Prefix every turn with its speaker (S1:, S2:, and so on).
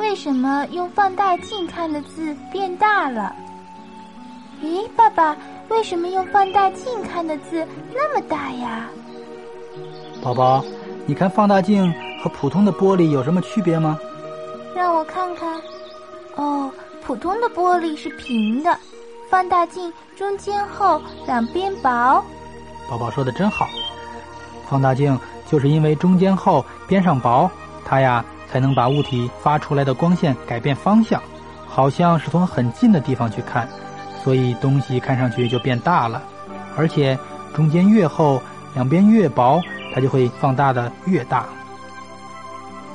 S1: 为什么用放大镜看的字变大了？咦，爸爸，为什么用放大镜看的字那么大呀？
S2: 宝宝，你看放大镜和普通的玻璃有什么区别吗？
S1: 让我看看。哦，普通的玻璃是平的，放大镜中间厚，两边薄。
S2: 宝宝说的真好。放大镜就是因为中间厚，边上薄，它呀才能把物体发出来的光线改变方向，好像是从很近的地方去看，所以东西看上去就变大了。而且中间越厚，两边越薄。它就会放大的越大。